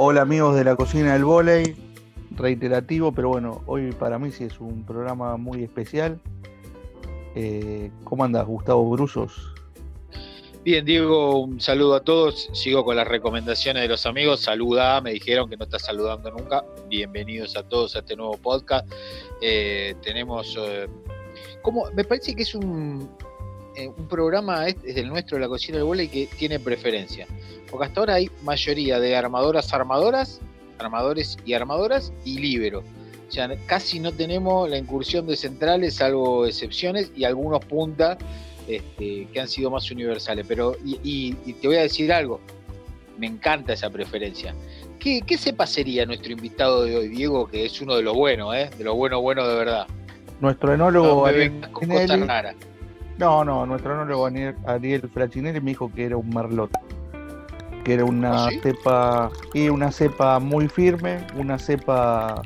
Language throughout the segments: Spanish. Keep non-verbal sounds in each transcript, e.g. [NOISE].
Hola amigos de la cocina del volei, reiterativo, pero bueno, hoy para mí sí es un programa muy especial. Eh, ¿Cómo andas, Gustavo Brusos? Bien, Diego, un saludo a todos. Sigo con las recomendaciones de los amigos. Saluda, me dijeron que no estás saludando nunca. Bienvenidos a todos a este nuevo podcast. Eh, tenemos, eh, como, me parece que es un, eh, un programa es, el nuestro de la cocina del volei que tiene preferencia. Porque hasta ahora hay mayoría de armadoras, armadoras, armadores y armadoras y libero. O sea, casi no tenemos la incursión de centrales, salvo excepciones y algunos puntas este, que han sido más universales. Pero, y, te voy a decir algo, me encanta esa preferencia. ¿Qué, qué cepa sería nuestro invitado de hoy, Diego, que es uno de los buenos, ¿eh? de los buenos, buenos de verdad? Nuestro enólogo. No, con cosas raras. No, no, nuestro enólogo Ariel Frachinelli me dijo que era un merlot. Que era una ¿Ah, cepa. Y una cepa muy firme, una cepa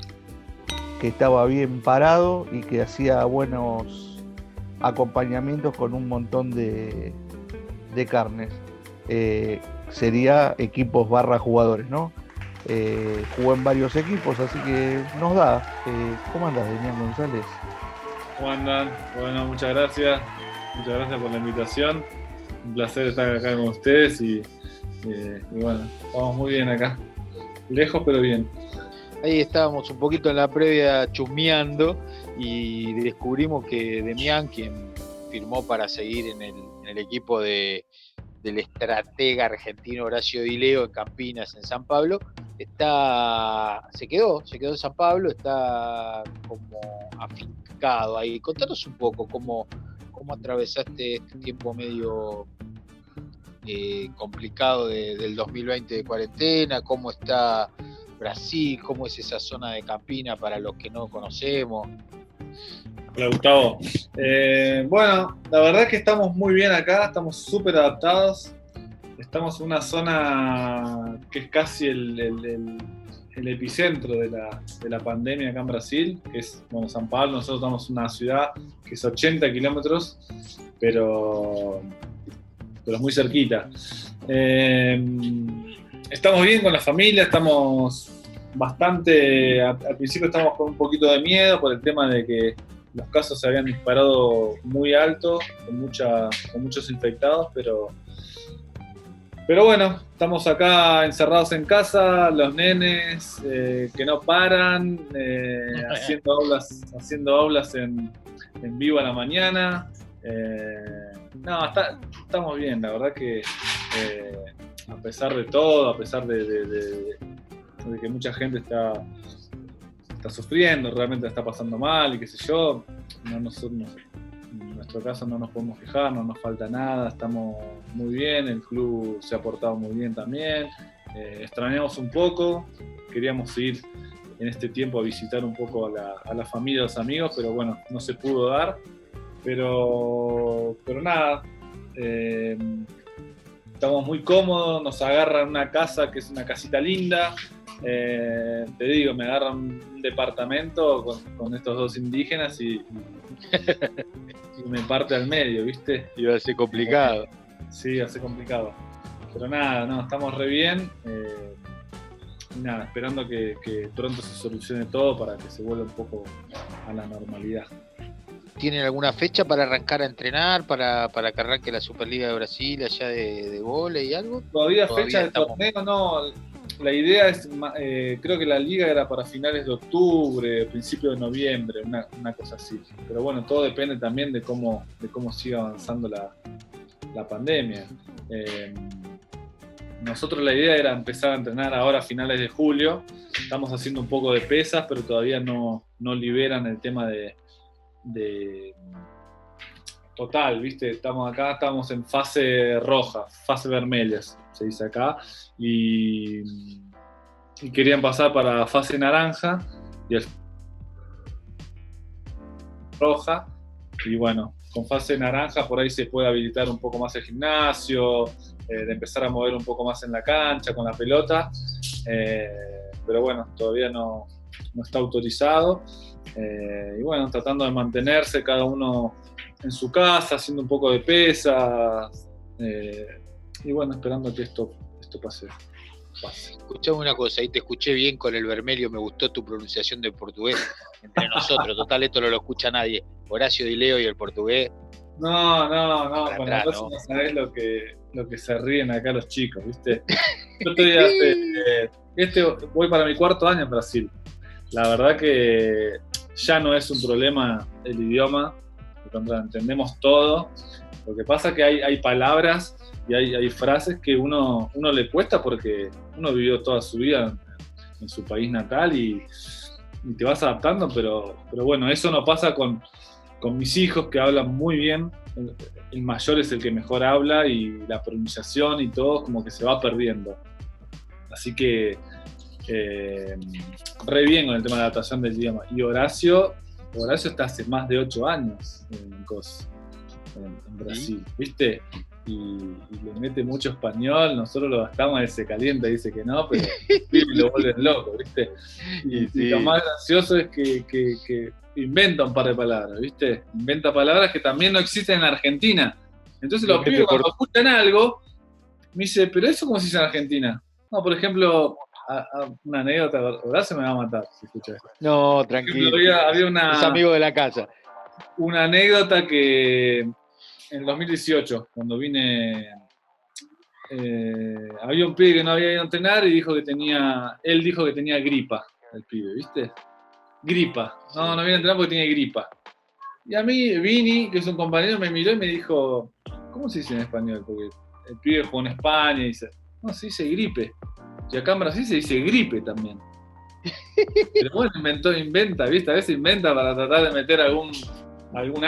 que estaba bien parado y que hacía buenos acompañamientos con un montón de, carnes. Eh, sería equipos barra jugadores, ¿no? Eh, jugó en varios equipos, así que nos da. Eh, ¿Cómo andas, Demián González? ¿Cómo andan? Bueno, muchas gracias. Muchas gracias por la invitación. Un placer estar acá con ustedes y, y bueno, estamos muy bien acá. Lejos, pero bien. Ahí estábamos un poquito en la previa chusmeando y descubrimos que Demián, quien firmó para seguir en el, equipo de, del estratega argentino Horacio Dileo en Campinas, en San Pablo, está, se quedó, se quedó en San Pablo, está como afincado ahí. Contanos un poco cómo, cómo atravesaste este tiempo medio eh, complicado del 2020 de cuarentena, cómo está Brasil, cómo es esa zona de Campina para los que no conocemos. Hola Gustavo. Eh, bueno, la verdad es que estamos muy bien acá, estamos súper adaptados. Estamos en una zona que es casi el, epicentro de la, pandemia acá en Brasil, que es bueno, San Pablo. Nosotros estamos en una ciudad que es 80 kilómetros, pero, pero muy cerquita. Eh, estamos bien con la familia, estamos bastante, al, principio estamos con un poquito de miedo por el tema de que los casos se habían disparado muy alto, con, mucha, con muchos infectados, pero, pero bueno, estamos acá encerrados en casa, los nenes eh, que no paran, eh, [LAUGHS] haciendo aulas, haciendo aulas en, en, vivo a la mañana. Eh, no, estamos bien, la verdad que a pesar de todo, a pesar de de que mucha gente está, está sufriendo, realmente está pasando mal y qué sé yo, no, en nuestro caso no nos podemos quejar, no nos falta nada, estamos muy bien, el club se ha portado muy bien también, eh, extrañamos un poco, queríamos ir en este tiempo a visitar un poco a la, a la familia, a los amigos, pero bueno, no se pudo dar, pero, pero nada. Eh, estamos muy cómodos, nos agarran una casa que es una casita linda, eh, te digo, me agarran un departamento con, estos dos indígenas y, [LAUGHS] me parte al medio, ¿viste? Iba a ser complicado. Sí, va a ser complicado. Pero nada, no, estamos re bien. Eh, nada, esperando que, pronto se solucione todo para que se vuelva un poco a la normalidad. ¿Tienen alguna fecha para arrancar a entrenar, para, para que arranque la Superliga de Brasil allá de, de y algo? Todavía, fecha de torneo no la idea es, eh, creo que la liga era para finales de octubre, principio de noviembre, una, cosa así. Pero bueno, todo depende también de cómo, de cómo siga avanzando la, pandemia. Eh, nosotros la idea era empezar a entrenar ahora a finales de julio. Estamos haciendo un poco de pesas, pero todavía no, liberan el tema de total, ¿viste? Estamos acá, estamos en fase roja, fase vermelhas se dice acá, y, querían pasar para fase naranja y el roja, y bueno, con fase naranja por ahí se puede habilitar un poco más el gimnasio, eh, de empezar a mover un poco más en la cancha con la pelota, eh, pero bueno, todavía no, está autorizado. Eh, y bueno, tratando de mantenerse cada uno en su casa, haciendo un poco de pesas, y bueno, esperando que esto, esto pase. Escuchame una cosa, ahí te escuché bien con el vermelho, me gustó tu pronunciación de portugués entre [LAUGHS] nosotros. Total, esto no lo escucha nadie. Horacio Di Leo y el portugués. No, no, no, con atrás, no. no sabés lo que, lo que se ríen acá los chicos, ¿viste? [LAUGHS] Yo estoy hace, este, voy para mi cuarto año en Brasil. La verdad que ya no es un problema el idioma, entendemos todo. Lo que pasa es que hay, hay palabras y hay, hay, frases que uno, uno le cuesta porque uno vivió toda su vida en, su país natal y, y, te vas adaptando, pero, pero bueno, eso no pasa con, con mis hijos que hablan muy bien. El mayor es el que mejor habla y la pronunciación y todo como que se va perdiendo. Así que eh, re bien con el tema de la adaptación del idioma. Y Horacio, Horacio está hace más de ocho años en, en, Brasil, ¿viste? Y, le mete mucho español, nosotros lo gastamos, él se calienta, dice que no, pero lo vuelven loco, ¿viste? Y, lo más gracioso es que, que, inventa un par de palabras, ¿viste? Inventa palabras que también no existen en Argentina. Entonces los pibes cuando escuchan algo, me dice, pero eso cómo se dice en Argentina. No, por ejemplo, una anécdota, Horacio me va a matar si escucha esto. No, tranquilo. Había, una, es amigo de la casa. Una anécdota que en el 2018, cuando vine, eh, había un pibe que no había ido a entrenar y dijo que tenía, él dijo que tenía gripa, el pibe, ¿viste? Gripa. No, no vine a entrenar porque tenía gripa. Y a mí, Vini, que es un compañero, me miró y me dijo, ¿cómo se dice en español? Porque el pibe jugó en España y dice, no, se dice gripe. Y acá en Brasil se dice gripe también. [LAUGHS] Pero bueno, inventó, inventa, ¿viste? A veces inventa para tratar de meter algún, algún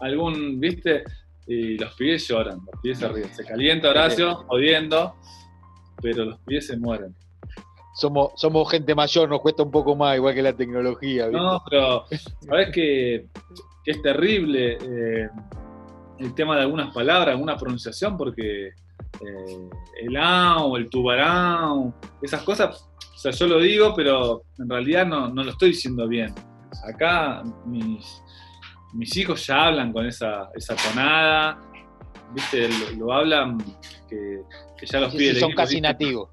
algún, ¿viste? Y los pibes lloran, los pibes se ríen. Se calienta Horacio, jodiendo, pero los pibes se mueren. Somos, somos gente mayor, nos cuesta un poco más, igual que la tecnología. ¿viste? No, pero sabes que, que es terrible eh, el tema de algunas palabras, alguna pronunciación, porque eh, el o el tubarão, esas cosas, o sea, yo lo digo, pero en realidad no, lo estoy diciendo bien. Acá mis, mis hijos ya hablan con esa, esa tonada, ¿viste? Lo, hablan que, ya los pide Son casi nativos.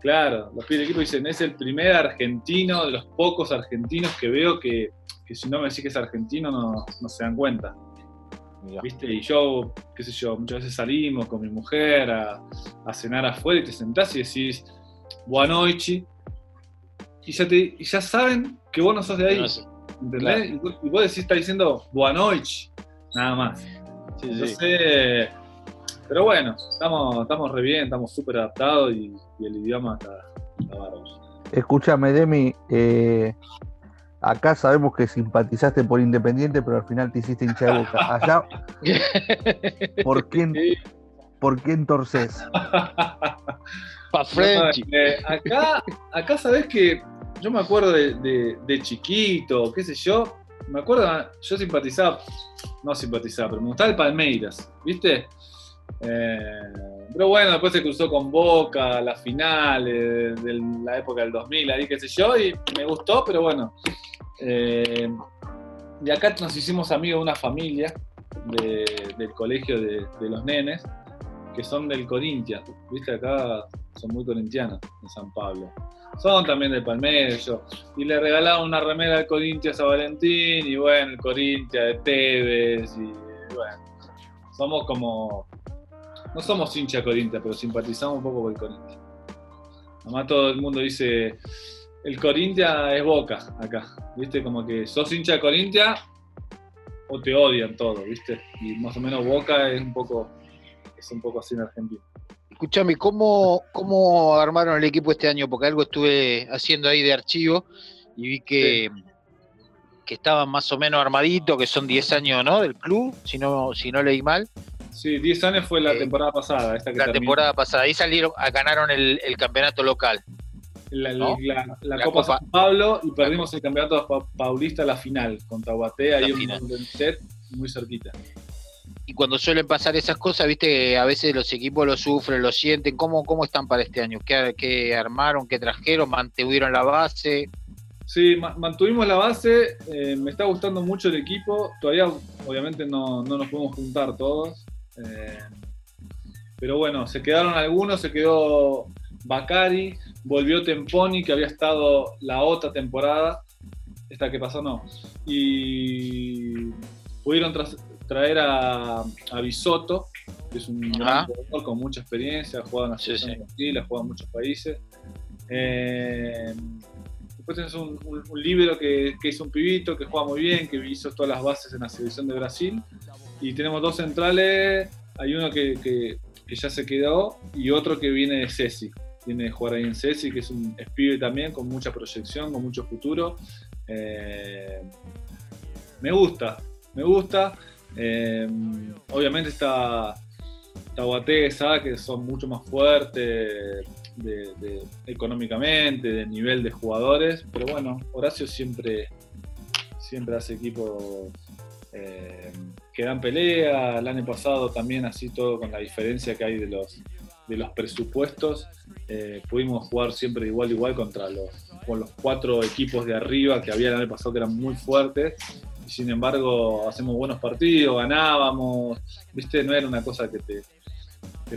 Claro, los pide el equipo dicen, es el primer argentino, de los pocos argentinos que veo que, si no me decís que es argentino no, no se dan cuenta. ¿Viste? Y yo, qué sé yo, muchas veces salimos con mi mujer a, cenar afuera y te sentás y decís, Buanoichi, y ya, te, y ya saben que vos no sos de ahí. ¿Entendés? Y, vos decís, está diciendo Buanoichi, nada más. Sí, pero bueno, estamos, estamos re bien, estamos súper adaptados y, el idioma está, está bárbaro. Escúchame, Demi, eh, Acá sabemos que simpatizaste por Independiente, pero al final te hiciste hincha de boca. Allá, [LAUGHS] ¿por quién, ¿por quién torces? [LAUGHS] Pa eh, acá, acá sabes que yo me acuerdo de, chiquito, qué sé yo. Me acuerdo, yo simpatizaba, no simpatizaba, pero me gustaba el Palmeiras, ¿viste? Eh, pero bueno, después se cruzó con Boca, la final de la época del 2000, ahí qué sé yo, y me gustó, pero bueno, eh, de acá nos hicimos amigos de una familia del colegio de, los nenes, que son del Corinthians. Viste, acá son muy corintianos en San Pablo. Son también del Palmeiras. Y le regalaron una remera de Corinthians a Valentín, y bueno, el Corinthians de Tevez, y bueno. Somos como. No somos hincha Corinthians, pero simpatizamos un poco con el Corinthians. Además, todo el mundo dice el Corintia es Boca acá, ¿viste? Como que sos hincha de Corintia o te odian todo, ¿viste? Y más o menos Boca es un poco, es un poco así en Argentina. Escuchame, ¿cómo, ¿cómo armaron el equipo este año? Porque algo estuve haciendo ahí de archivo y vi que, que estaban más o menos armaditos, que son 10 años, ¿no? Del club, si no, si no leí mal. Sí, 10 años fue la eh, temporada pasada. Esta que la temporada pasada. Ahí salieron, ganaron el, el campeonato local la, Copa, San Pablo y perdimos el campeonato paulista la final contra Guatea, ahí un set muy cerquita. Y cuando suelen pasar esas cosas, viste a veces los equipos lo sufren, lo sienten. ¿Cómo, cómo están para este año? ¿Qué, armaron? ¿Qué trajeron? ¿Mantuvieron la base? Sí, mantuvimos la base. Eh, me está gustando mucho el equipo. Todavía, obviamente, no, nos podemos juntar todos. Eh, pero bueno, se quedaron algunos. Se quedó Bacari, volvió Temponi, que había estado la otra temporada, esta que pasó no, y pudieron traer a, a Bisotto, que es un ah. jugador con mucha experiencia, ha jugado en la selección ha jugado en muchos países. Eh, después tenés un, un, libro que, que, un pibito, que juega muy bien, que hizo todas las bases en la selección de Brasil. Y tenemos dos centrales, hay uno que, que, ya se quedó y otro que viene de Ceci. Viene de jugar ahí en Ceci, que es un pibe también, con mucha proyección, con mucho futuro. Eh, me gusta, me gusta. Eh, obviamente está Tahuatesa, que son mucho más fuertes económicamente, de nivel de jugadores, pero bueno, Horacio siempre, siempre hace equipos eh, que dan pelea. El año pasado también así todo con la diferencia que hay de los, de los presupuestos. Eh, pudimos jugar siempre igual igual contra los, con los cuatro equipos de arriba que había el año pasado que eran muy fuertes y sin embargo hacemos buenos partidos, ganábamos, viste, no era una cosa que te,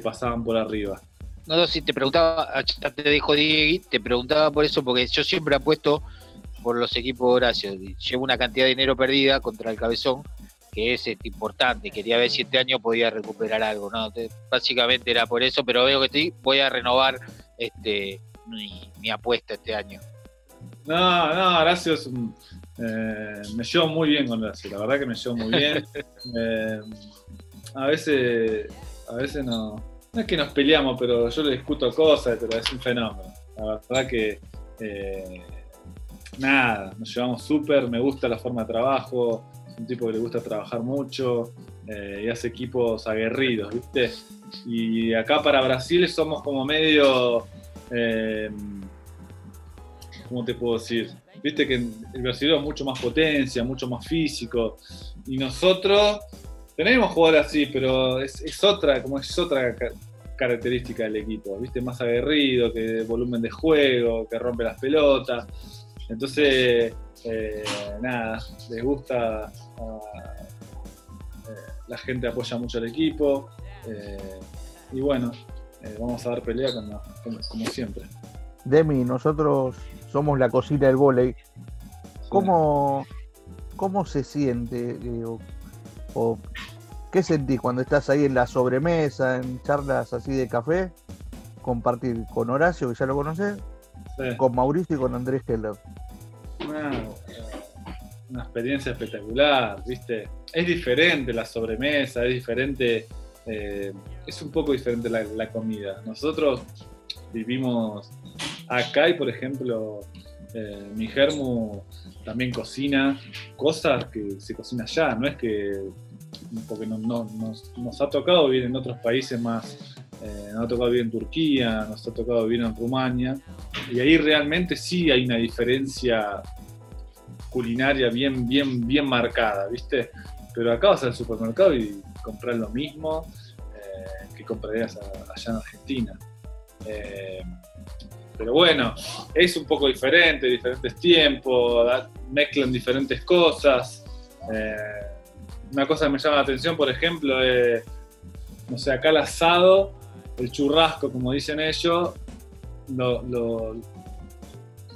pasaban por arriba. No, no, si te preguntaba, ya te dijo Diego, te preguntaba por eso, porque yo siempre apuesto por los equipos de Horacio. Llevo una cantidad de dinero perdida contra el Cabezón, que es este, importante. Quería ver si este año podía recuperar algo. ¿no? básicamente era por eso, pero veo que sí, voy a renovar este mi, apuesta este año. No, no, Horacio es un, eh, me llevo muy bien con Horacio, la verdad que me llevo muy bien. [LAUGHS] Eh, a veces a veces no, no es que nos peleamos, pero yo le discuto cosas, pero es un fenómeno. La verdad que eh, nada, nos llevamos súper, me gusta la forma de trabajo, es un tipo que le gusta trabajar mucho y hace equipos aguerridos, ¿viste? Y acá para Brasil somos como medio, eh, ¿cómo te puedo decir? Viste que el brasileño es mucho más potencia, mucho más físico, y nosotros tenemos jugadores así, pero es, otra, como es otra característica del equipo, ¿viste? Más aguerrido, que volumen de juego, que rompe las pelotas. Entonces, eh, nada, les gusta, ah, eh, la gente apoya mucho al equipo. Eh, y bueno, vamos a dar pelea como, siempre. Demi, nosotros somos la cocina del volei. ¿Cómo, ¿Cómo se siente? o qué sentís cuando estás ahí en la sobremesa, en charlas así de café, compartir con Horacio, que ya lo conoces, con Mauricio y con Andrés Keller? Una, experiencia espectacular, ¿viste? Es diferente la sobremesa, es diferente, eh, es un poco diferente la, comida. Nosotros vivimos acá y, por ejemplo, eh, mi germu también cocina cosas que se cocina allá, no es que, porque no, nos, ha tocado vivir en otros países más, eh, nos ha tocado vivir en Turquía, nos ha tocado vivir en Rumania, y ahí realmente sí hay una diferencia culinaria bien, bien, bien marcada, ¿viste? Pero acá vas al supermercado y compras lo mismo eh, que comprarías allá en Argentina. Eh, pero bueno, es un poco diferente, diferentes tiempos, mezclan diferentes cosas. Eh, una cosa que me llama la atención, por ejemplo, es, no sé, acá el asado, el churrasco, como dicen ellos, lo,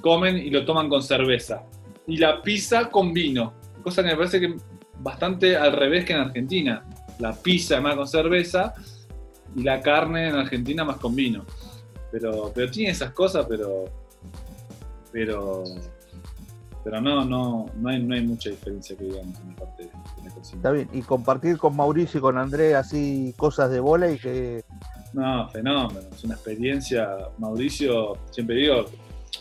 comen y lo toman con cerveza. Y la pizza con vino, cosa que me parece que bastante al revés que en Argentina. La pizza más con cerveza y la carne en Argentina más con vino. Pero, pero tiene esas cosas, pero. Pero. Pero no, no, no hay, no hay mucha diferencia que digamos en la parte de la cocina. Está bien, y compartir con Mauricio y con André así cosas de bola y que. No, fenómeno, es una experiencia. Mauricio, siempre digo,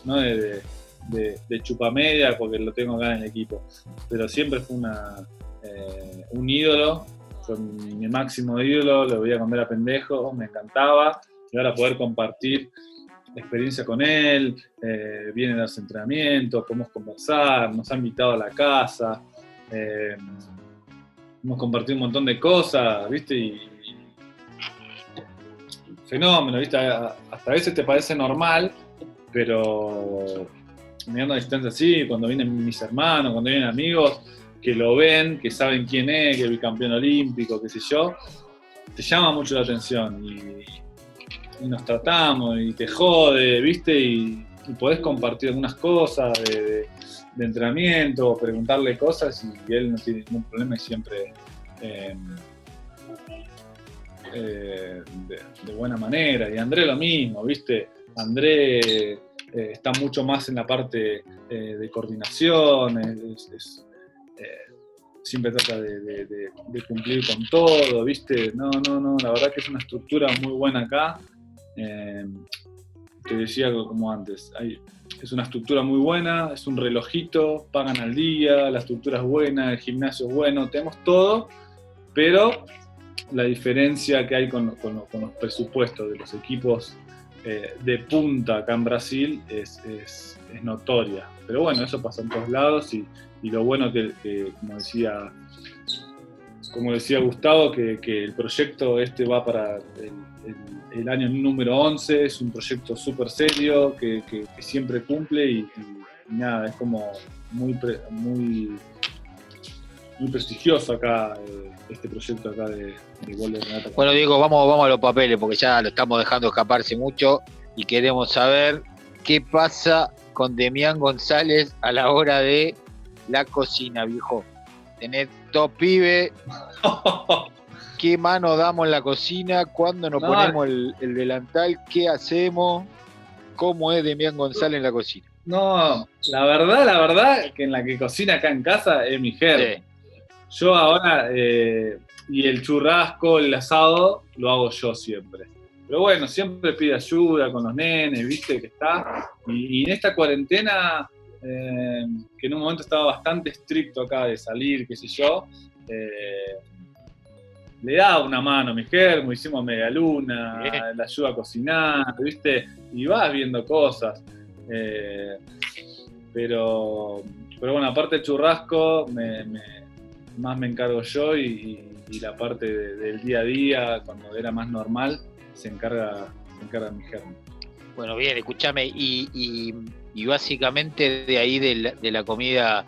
no de, de, de chupamedia porque lo tengo acá en el equipo, pero siempre fue una, eh, un ídolo, fue mi máximo ídolo, lo voy a comer a pendejo, me encantaba y ahora poder compartir experiencia con él, eh, viene a los entrenamientos, podemos conversar, nos ha invitado a la casa, eh, hemos compartido un montón de cosas, ¿viste? Y, fenómeno, ¿viste? Hasta a veces te parece normal, pero mirando a distancia así, cuando vienen mis hermanos, cuando vienen amigos, que lo ven, que saben quién es, que es bicampeón olímpico, qué sé yo, te llama mucho la atención. Y, nos tratamos y te jode, ¿viste? Y, podés compartir algunas cosas de, entrenamiento, preguntarle cosas y él no tiene ningún problema y siempre eh, eh, de, buena manera. Y André lo mismo, ¿viste? André eh, está mucho más en la parte de coordinación, siempre trata de, cumplir con todo, ¿viste? No, no, no, la verdad que es una estructura muy buena acá. Eh, te decía como antes, es una estructura muy buena, es un relojito, pagan al día, la estructura es buena, el gimnasio es bueno, tenemos todo, pero la diferencia que hay con, los presupuestos de los equipos eh, de punta acá en Brasil es, notoria. Pero bueno, eso pasa en todos lados y, lo bueno que, como decía como decía Gustavo, que, el proyecto este va para el año número 11, es un proyecto súper serio que, siempre cumple y, nada, es como muy, muy, muy prestigioso acá eh, este proyecto acá de, de Gol de Renata. Bueno, Diego, vamos, vamos a los papeles porque ya lo estamos dejando escaparse mucho y queremos saber qué pasa con Demián González a la hora de la cocina, viejo. Tener dos pibes [LAUGHS] qué mano damos en la cocina, cuándo nos ponemos el, delantal, qué hacemos, cómo es Demián González en la cocina. No, la verdad, la verdad, que en la que cocina acá en casa es mi jefe. Yo ahora, eh, y el churrasco, el asado, lo hago yo siempre. Pero bueno, siempre pide ayuda con los nenes, viste que está. Y, en esta cuarentena, eh, que en un momento estaba bastante estricto acá de salir, qué sé yo, eh, le da una mano a mi germo, hicimos media luna, la ayuda a cocinar, ¿viste? Y vas viendo cosas. Eh, pero, pero bueno, aparte del churrasco, más me encargo yo y, la parte del día a día, cuando era más normal, se encarga, se encarga mi germo. Bueno, bien, escúchame, y, y, básicamente de ahí de la comida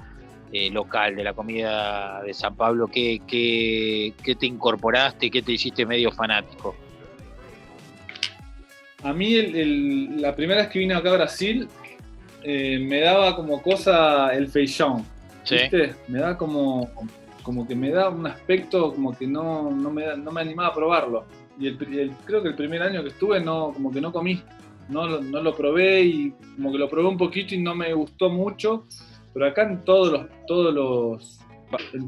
eh, local, de la comida de San Pablo, ¿qué, qué, te incorporaste, qué te hiciste medio fanático? A mí la primera vez que vine acá a Brasil eh, me daba como cosa el feijão, ¿viste? Me da como, como que me da un aspecto como que no, no, me, no me animaba a probarlo. Y el, creo que el primer año que estuve no, como que no comí, no, no lo probé y como que lo probé un poquito y no me gustó mucho pero acá en todos los. Todos los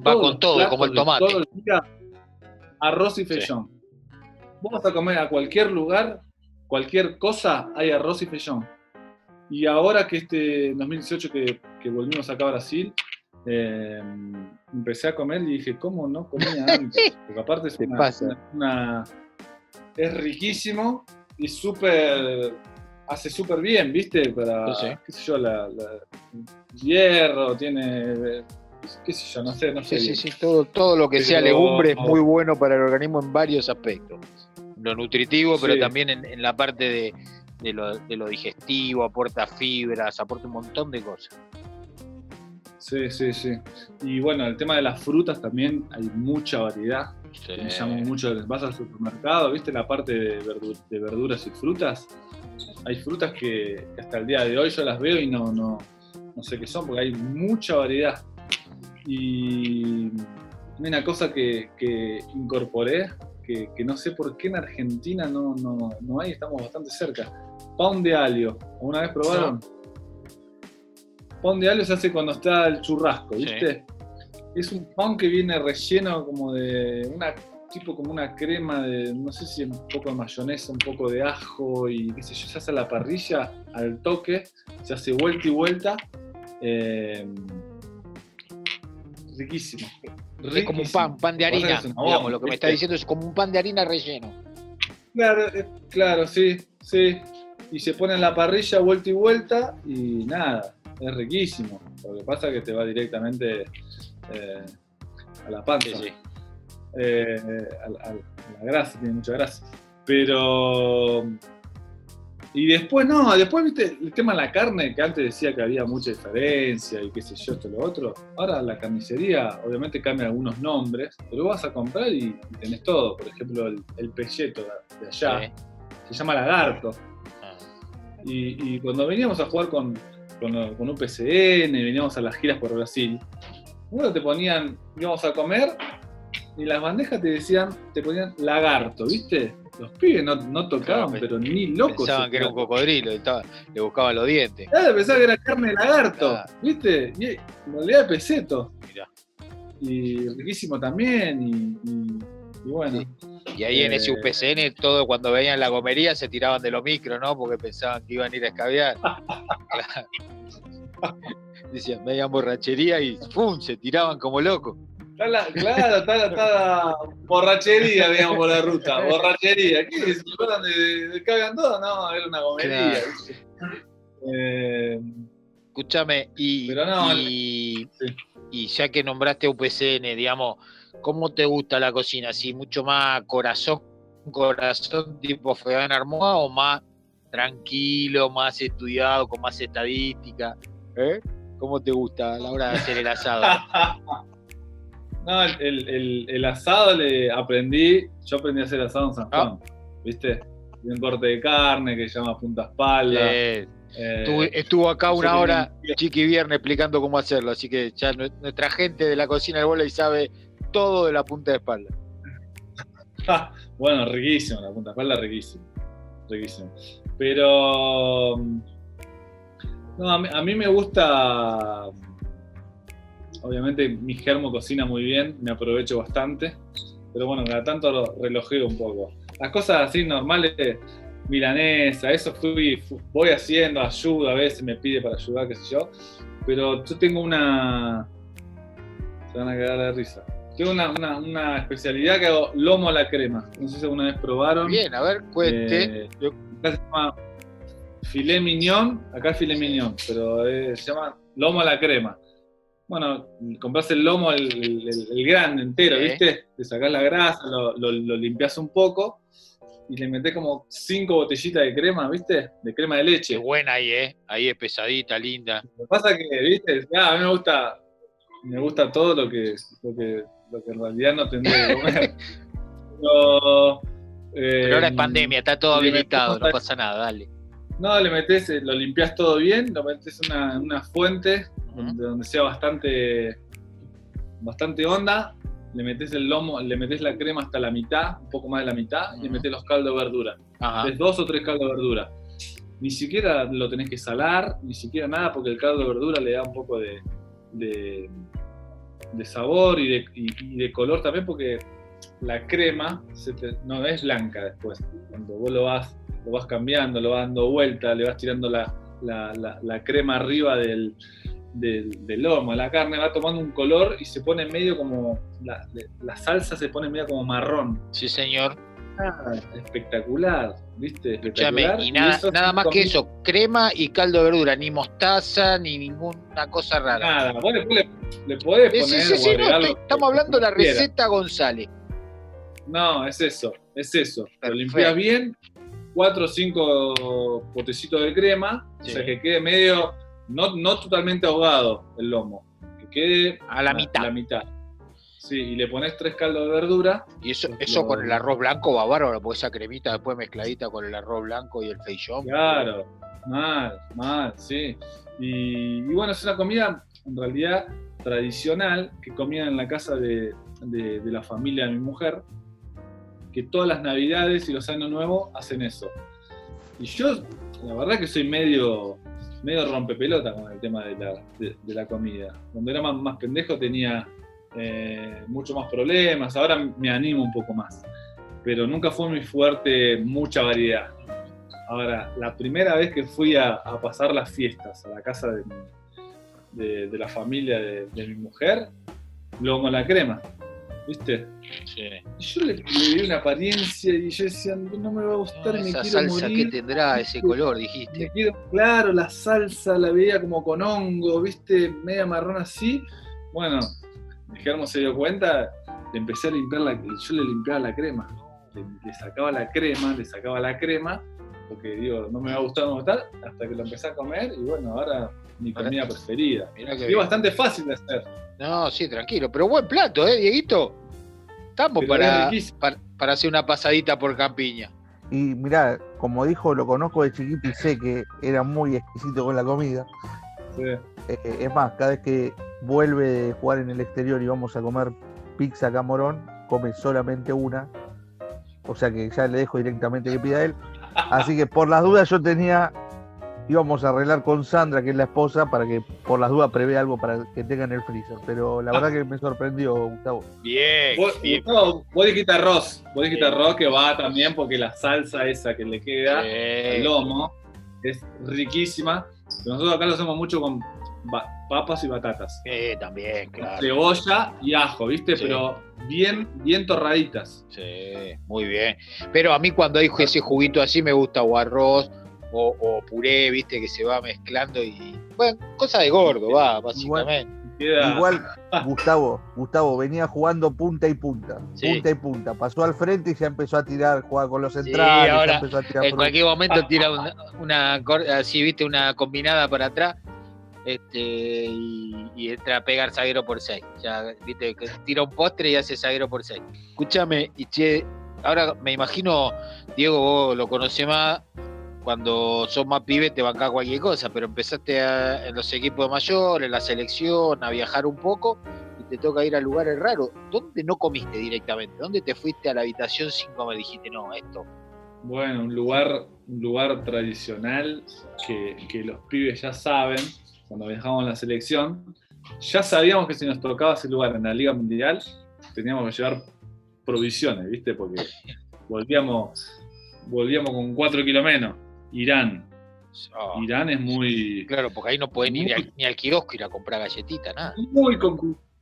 Va con todo, como el tomate. arroz y feijón. Vamos a comer a cualquier lugar, cualquier cosa, hay arroz y feijón. Y ahora que este 2018 que, que volvimos acá a Brasil, eh, empecé a comer y dije, ¿cómo no comía [LAUGHS] antes? Porque aparte es una, es riquísimo y súper hace súper bien, ¿viste? Para, qué sé yo, la, hierro, tiene, qué sé yo, no sé, no sé. Sí, sí, sí, todo, todo lo que sea legumbre es muy bueno para el organismo en varios aspectos. Lo nutritivo, pero también en, la parte de, lo, digestivo, aporta fibras, aporta un montón de cosas. Sí, sí, sí. Y bueno, el tema de las frutas también hay mucha variedad. Me llama mucho. Vas al supermercado, ¿viste la parte de verduras y frutas? hay frutas que hasta el día de hoy yo las veo y no, no, no sé qué son, porque hay mucha variedad. Y una cosa que, incorporé, que, no sé por qué en Argentina no, no, hay, estamos bastante cerca. Pan de alio. ¿Una vez probaron? Pan de alio se hace cuando está el churrasco, ¿viste? Es un pan que viene relleno como de una tipo como una crema de, no sé si un poco de mayonesa, un poco de ajo y qué sé yo, se hace a la parrilla al toque, se hace vuelta y vuelta. Eh, riquísimo, Es como un pan, pan de harina, digamos, lo que me está diciendo es como un pan de harina relleno. Claro, eh, claro, sí, sí. Y se pone en la parrilla vuelta y vuelta y nada, es riquísimo. Lo que pasa es que te va directamente eh, a la panza. Sí, sí eh, a, la grasa, tiene mucha grasa. Pero. Y después, no, después, viste, el tema de la carne, que antes decía que había mucha diferencia y qué sé yo, esto y lo otro. Ahora la carnicería, obviamente cambia algunos nombres, pero vas a comprar y, tenés todo. Por ejemplo, el, pelleto de, allá. se llama Lagarto. Ah. Y, cuando veníamos a jugar con, con, con UPCN, veníamos a las giras por Brasil, uno te ponían, íbamos a comer y las bandejas te decían, te ponían lagarto, ¿viste? Los pibes no, tocaban, pero ni locos. Pensaban que era un cocodrilo, le buscaban los dientes. Claro, pensaban que era carne de lagarto, ¿viste? Y en realidad de peseto. Mirá. Y riquísimo también, y, bueno. Y ahí en ese eh, UPCN, todo cuando veían la gomería se tiraban de los micros, ¿no? Porque pensaban que iban a ir a escabear. [LAUGHS] [LAUGHS] [LAUGHS] Decían, veían borrachería y ¡pum! se tiraban como locos claro, está, está borrachería, digamos, por la ruta. Borrachería. ¿Qué? ¿Se acuerdan de, de, cagan todo? No, era una gomería. Eh, Escúchame, y, y, ya que nombraste UPCN, digamos, ¿cómo te gusta la cocina? ¿Así mucho más corazón, corazón tipo Feban Armoa o más tranquilo, más estudiado, con más estadística? ¿Eh? ¿Cómo te gusta a la hora de hacer el asado? [LAUGHS] No, el, el, asado le aprendí, yo aprendí a hacer asado en San Juan, ah. ¿viste? un corte de carne que se llama punta espalda. Eh, estuvo, acá una hora Chiqui Viernes explicando cómo hacerlo, así que ya nuestra gente de la cocina de bola y sabe todo de la punta de espalda. [LAUGHS] bueno, riquísimo, la punta de espalda riquísimo. Riquísimo. Pero no, a mí me gusta obviamente mi germo cocina muy bien, me aprovecho bastante, pero bueno, cada tanto lo relojeo un poco. Las cosas así normales, milanesa, eso fui, voy haciendo, ayuda, a veces me pide para ayudar, qué sé yo, pero yo tengo una... Se van a quedar de risa. Tengo una, especialidad que hago lomo a la crema. No sé si alguna vez probaron. Bien, a ver, cuente. Eh, acá se llama filet mignon, acá es filet mignon, pero eh, se llama lomo a la crema bueno, compras el lomo, el, el, grande entero, ¿viste? Te sacás la grasa, lo, lo, limpias un poco y le metés como cinco botellitas de crema, ¿viste? De crema de leche. Qué buena ahí, ¿eh? Ahí es pesadita, linda. Lo que pasa que, ¿viste? a mí me gusta, me gusta todo lo que, lo que, lo que en realidad no tendría que comer. [LAUGHS] Pero, Pero ahora es eh, pandemia, está todo habilitado, no pasa nada, dale. No, le metes, eh, lo limpias todo bien, lo metes en una, una fuente donde, sea bastante, bastante onda, le metes el lomo, le metes la crema hasta la mitad, un poco más de la mitad, y le metes los caldos de verdura. Es dos o tres caldos de verdura. Ni siquiera lo tenés que salar, ni siquiera nada, porque el caldo de verdura le da un poco de, de, sabor y de, de, color también, porque la crema no es blanca después. Cuando vos lo vas, lo vas cambiando, lo vas dando vuelta, le vas tirando la, la crema arriba del, del, lomo, la carne va tomando un color y se pone medio como, la, salsa se pone medio como marrón. Sí, señor. Ah, espectacular, ¿viste? y nada, nada más que eso, crema y caldo de verdura, ni mostaza, ni ninguna cosa rara. Nada, vos le, le podés poner. Sí, sí, estamos hablando de la receta González. No, es eso, es eso. Lo limpias bien, cuatro o cinco potecitos de crema, o sea que quede medio no, totalmente ahogado el lomo, que quede a la mitad. la mitad. Sí, y le pones tres caldos de verdura. Y eso, eso con el arroz blanco va bárbaro, porque esa cremita después mezcladita con el arroz blanco y el feijón. Claro, mal, mal, sí. Y, bueno, es una comida en realidad tradicional que comían en la casa de, de, de la familia de mi mujer, que todas las navidades y los años nuevos hacen eso. Y yo, la verdad que soy medio medio rompepelota con el tema de la, de, la comida. Cuando era más, más pendejo tenía eh, mucho más problemas, ahora me animo un poco más. Pero nunca fue muy fuerte mucha variedad. Ahora, la primera vez que fui a, pasar las fiestas a la casa de, de la familia de, mi mujer, luego con la crema. ¿Viste? Sí. Y yo le, di una apariencia y yo decía, no me va a gustar, me esa salsa que tendrá ese color, dijiste. claro, la salsa la veía como con hongo, ¿viste? Media marrón así. Bueno, Germo se dio cuenta, le empecé a limpiar la, yo le limpiaba la crema. Le, sacaba la crema, le sacaba la crema, porque digo, no me va a gustar, no me va a gustar, hasta que lo empecé a comer y bueno, ahora mi comida preferida. Es bastante fácil de hacer. No, sí, tranquilo. Pero buen plato, ¿eh, Dieguito? Estamos para, para, hacer una pasadita por Campiña. Y mirá, como dijo, lo conozco de chiquito y sé que era muy exquisito con la comida. Eh, es más, cada vez que vuelve de jugar en el exterior y vamos a comer pizza Camorón, come solamente una. O sea que ya le dejo directamente que pida él. Así que por las dudas yo tenía íbamos a arreglar con Sandra, que es la esposa, para que por las dudas prevé algo para que tenga en el freezer. Pero la verdad que me sorprendió, Gustavo. Bien. Vos, vos dijiste arroz, vos dijiste arroz que va también porque la salsa esa que le queda, el lomo, es riquísima. Nosotros acá lo hacemos mucho con papas y batatas. Sí, también, claro. Cebolla y ajo, ¿viste? Pero bien, bien torraditas. Sí, muy bien. Pero a mí cuando hay ese juguito así me gusta o arroz o, puré, viste, que se va mezclando y. Bueno, cosa de gordo, va, básicamente. Igual, [LAUGHS] Gustavo, Gustavo venía jugando punta y punta, punta y punta. Pasó al frente y ya empezó a tirar, jugar con los centrales. ahora, en cualquier momento tira una, así, viste, una combinada para atrás este, y, entra a pegar zaguero por 6. Ya, viste, tira un postre y hace zaguero por 6. Escúchame, y che, ahora me imagino, Diego, vos lo conoce más, cuando sos más pibe te banca cualquier cosa, pero empezaste en los equipos mayores, en la selección, a viajar un poco y te toca ir a lugares raros. ¿Dónde no comiste directamente? ¿Dónde te fuiste a la habitación sin comer? Dijiste, no, esto. Bueno, un lugar, un lugar tradicional que, los pibes ya saben, cuando viajamos en la selección, ya sabíamos que si nos tocaba ese lugar en la Liga Mundial, teníamos que llevar provisiones, ¿viste? Porque volvíamos, volvíamos con cuatro kilos menos. Irán. Ah. Irán es muy. Claro, porque ahí no pueden ir ni al kiosco ir a comprar galletita, nada. Muy,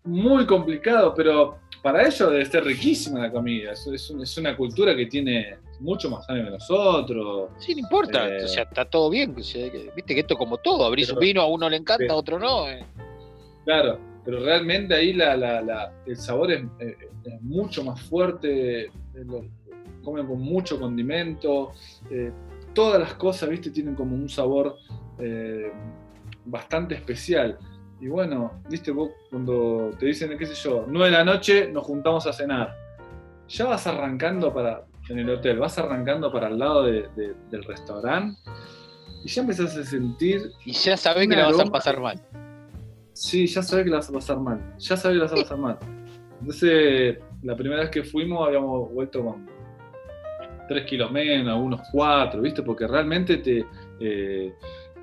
muy complicado, pero para ellos debe ser riquísima la comida. Es, es, una cultura que tiene mucho más años que nosotros. Sí, no importa, eh, o sea, está todo bien. Viste que esto es como todo, abrís un vino, a uno le encanta, a otro no. Eh. Claro, pero realmente ahí la, el sabor es, eh, mucho más fuerte, comen con mucho condimento todas las cosas, viste, tienen como un sabor eh, bastante especial. Y bueno, viste, vos cuando te dicen, qué sé yo, nueve de la noche nos juntamos a cenar, ya vas arrancando para, en el hotel, vas arrancando para el lado del restaurante y ya empezás a sentir... Y ya sabes que la vas a pasar mal. Sí, ya sabes que la vas a pasar mal, ya sabes que la vas a pasar mal. Entonces, la primera vez que fuimos habíamos vuelto con tres kilos menos, unos cuatro, ¿viste? Porque realmente te, eh,